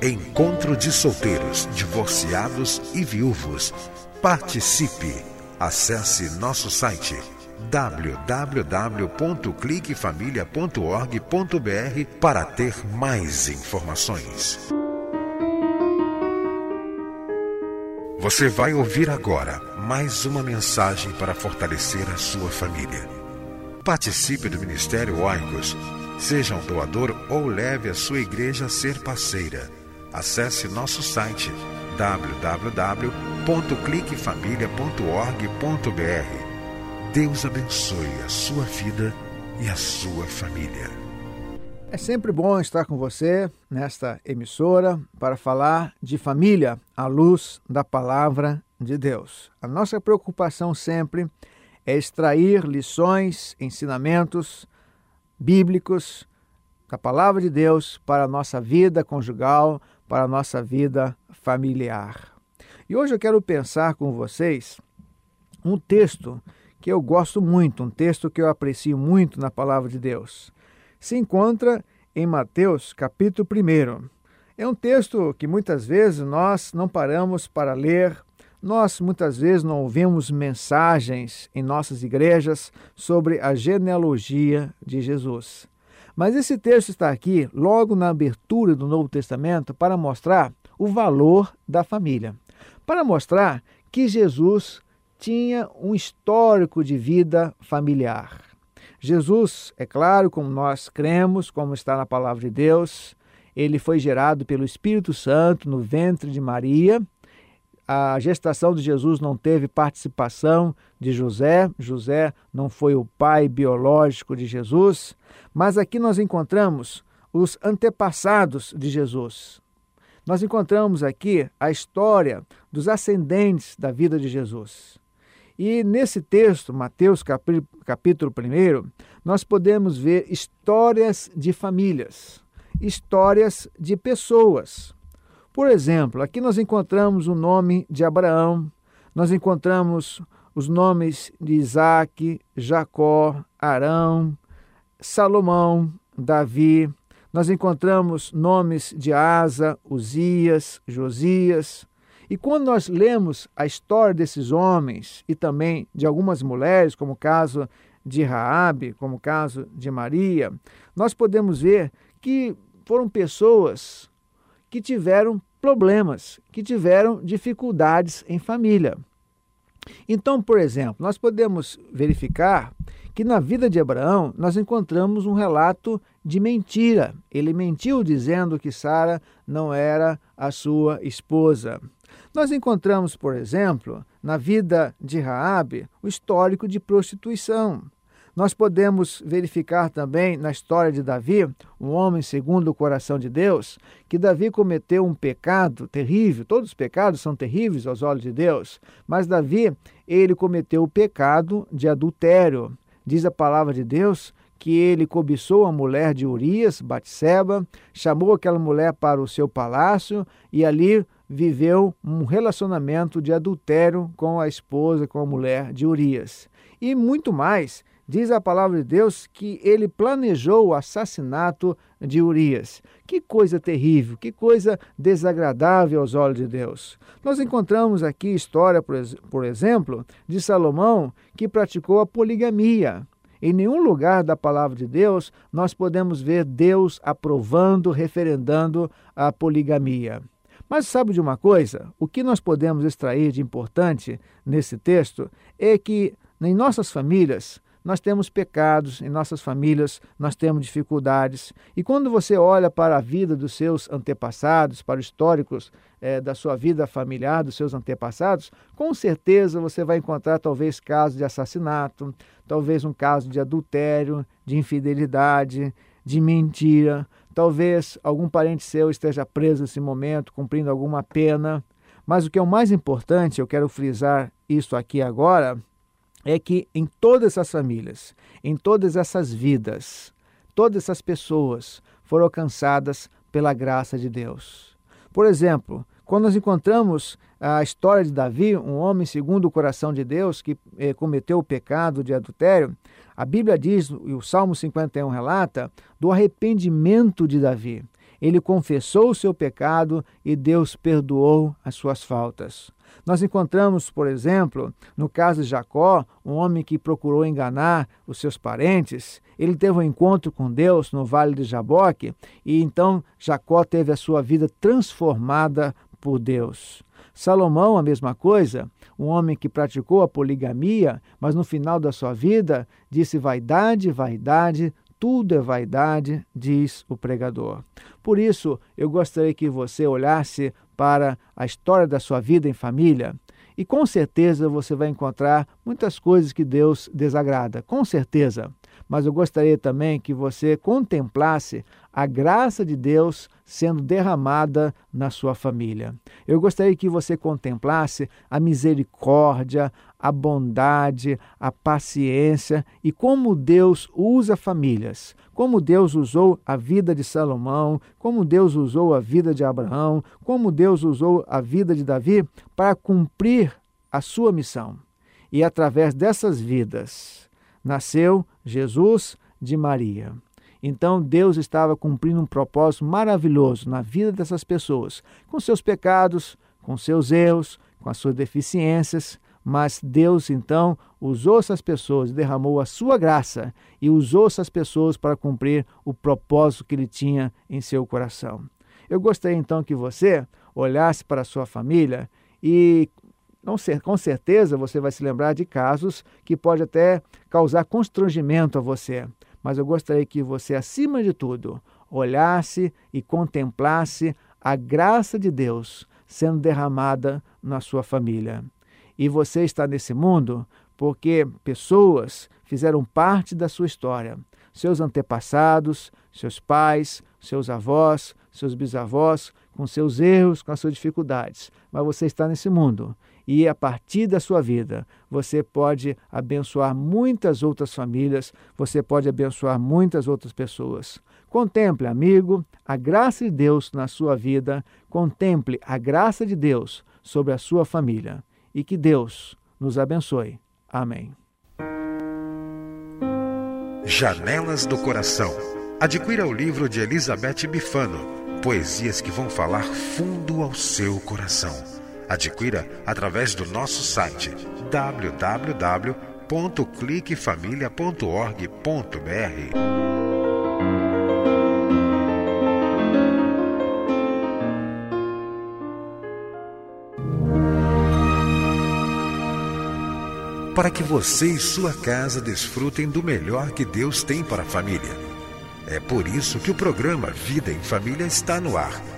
Encontro de solteiros, divorciados e viúvos. Participe! Acesse nosso site www.cliquefamilia.org.br para ter mais informações. Você vai ouvir agora mais uma mensagem para fortalecer a sua família. Participe do Ministério Oicos. Seja um doador ou leve a sua igreja a ser parceira. Acesse nosso site www.cliquefamilia.org.br. Deus abençoe a sua vida e a sua família. É sempre bom estar com você nesta emissora para falar de família à luz da palavra de Deus. A nossa preocupação sempre é extrair lições, ensinamentos bíblicos da palavra de Deus para a nossa vida conjugal, para a nossa vida familiar. E hoje eu quero pensar com vocês um texto que eu gosto muito, um texto que eu aprecio muito na palavra de Deus. Se encontra em Mateus, capítulo 1. É um texto que muitas vezes nós não paramos para ler, nós muitas vezes não ouvimos mensagens em nossas igrejas sobre a genealogia de Jesus. Mas esse texto está aqui logo na abertura do Novo Testamento para mostrar o valor da família, para mostrar que Jesus tinha um histórico de vida familiar. Jesus, é claro, como nós cremos, como está na palavra de Deus, ele foi gerado pelo Espírito Santo no ventre de Maria a gestação de Jesus não teve participação de José, José não foi o pai biológico de Jesus, mas aqui nós encontramos os antepassados de Jesus. Nós encontramos aqui a história dos ascendentes da vida de Jesus. E nesse texto, Mateus capítulo 1, nós podemos ver histórias de famílias, histórias de pessoas. Por exemplo, aqui nós encontramos o nome de Abraão, nós encontramos os nomes de Isaac, Jacó, Arão, Salomão, Davi, nós encontramos nomes de Asa, Uzias, Josias. E quando nós lemos a história desses homens e também de algumas mulheres, como o caso de Raabe, como o caso de Maria, nós podemos ver que foram pessoas que tiveram problemas, que tiveram dificuldades em família. Então, por exemplo, nós podemos verificar que na vida de Abraão nós encontramos um relato de mentira. Ele mentiu dizendo que Sara não era a sua esposa. Nós encontramos, por exemplo, na vida de Raabe, o histórico de prostituição. Nós podemos verificar também na história de Davi, um homem segundo o coração de Deus, que Davi cometeu um pecado terrível. Todos os pecados são terríveis aos olhos de Deus, mas Davi, ele cometeu o pecado de adultério. Diz a palavra de Deus que ele cobiçou a mulher de Urias, Batseba, chamou aquela mulher para o seu palácio e ali viveu um relacionamento de adultério com a esposa, com a mulher de Urias. E muito mais, Diz a palavra de Deus que ele planejou o assassinato de Urias. Que coisa terrível, que coisa desagradável aos olhos de Deus. Nós encontramos aqui história, por exemplo, de Salomão que praticou a poligamia. Em nenhum lugar da palavra de Deus nós podemos ver Deus aprovando, referendando a poligamia. Mas sabe de uma coisa? O que nós podemos extrair de importante nesse texto é que em nossas famílias nós temos pecados, em nossas famílias nós temos dificuldades. E quando você olha para a vida dos seus antepassados, para os históricos é, da sua vida familiar, dos seus antepassados, com certeza você vai encontrar talvez casos de assassinato, talvez um caso de adultério, de infidelidade, de mentira. Talvez algum parente seu esteja preso nesse momento, cumprindo alguma pena. Mas o que é o mais importante, eu quero frisar isso aqui agora, é que em todas essas famílias, em todas essas vidas, todas essas pessoas foram alcançadas pela graça de Deus. Por exemplo, quando nós encontramos a história de Davi, um homem segundo o coração de Deus que eh, cometeu o pecado de adultério, a Bíblia diz, e o Salmo 51 relata, do arrependimento de Davi. Ele confessou o seu pecado e Deus perdoou as suas faltas. Nós encontramos, por exemplo, no caso de Jacó, um homem que procurou enganar os seus parentes. Ele teve um encontro com Deus no vale de Jaboque e então Jacó teve a sua vida transformada por Deus. Salomão, a mesma coisa, um homem que praticou a poligamia, mas no final da sua vida disse: vaidade, vaidade, tudo é vaidade, diz o pregador. Por isso, eu gostaria que você olhasse para a história da sua vida em família e com certeza você vai encontrar muitas coisas que Deus desagrada, com certeza. Mas eu gostaria também que você contemplasse a graça de Deus sendo derramada na sua família. Eu gostaria que você contemplasse a misericórdia, a bondade, a paciência e como Deus usa famílias, como Deus usou a vida de Salomão, como Deus usou a vida de Abraão, como Deus usou a vida de Davi para cumprir a sua missão. E através dessas vidas nasceu Jesus de Maria. Então Deus estava cumprindo um propósito maravilhoso na vida dessas pessoas, com seus pecados, com seus erros, com as suas deficiências, mas Deus então usou essas pessoas, derramou a sua graça e usou essas pessoas para cumprir o propósito que ele tinha em seu coração. Eu gostaria então que você olhasse para a sua família e com certeza você vai se lembrar de casos que pode até causar constrangimento a você. Mas eu gostaria que você, acima de tudo, olhasse e contemplasse a graça de Deus sendo derramada na sua família. E você está nesse mundo porque pessoas fizeram parte da sua história. Seus antepassados, seus pais, seus avós, seus bisavós, com seus erros, com as suas dificuldades. Mas você está nesse mundo e a partir da sua vida você pode abençoar muitas outras famílias, você pode abençoar muitas outras pessoas. Contemple, amigo, a graça de Deus na sua vida, contemple a graça de Deus sobre a sua família e que Deus nos abençoe. Amém. Janelas do Coração. Adquira o livro de Elizabeth Bifano, Poesias que vão falar fundo ao seu coração. Adquira através do nosso site www.cliquefamilia.org.br. para que você e sua casa desfrutem do melhor que Deus tem para a família. É por isso que o programa Vida em Família está no ar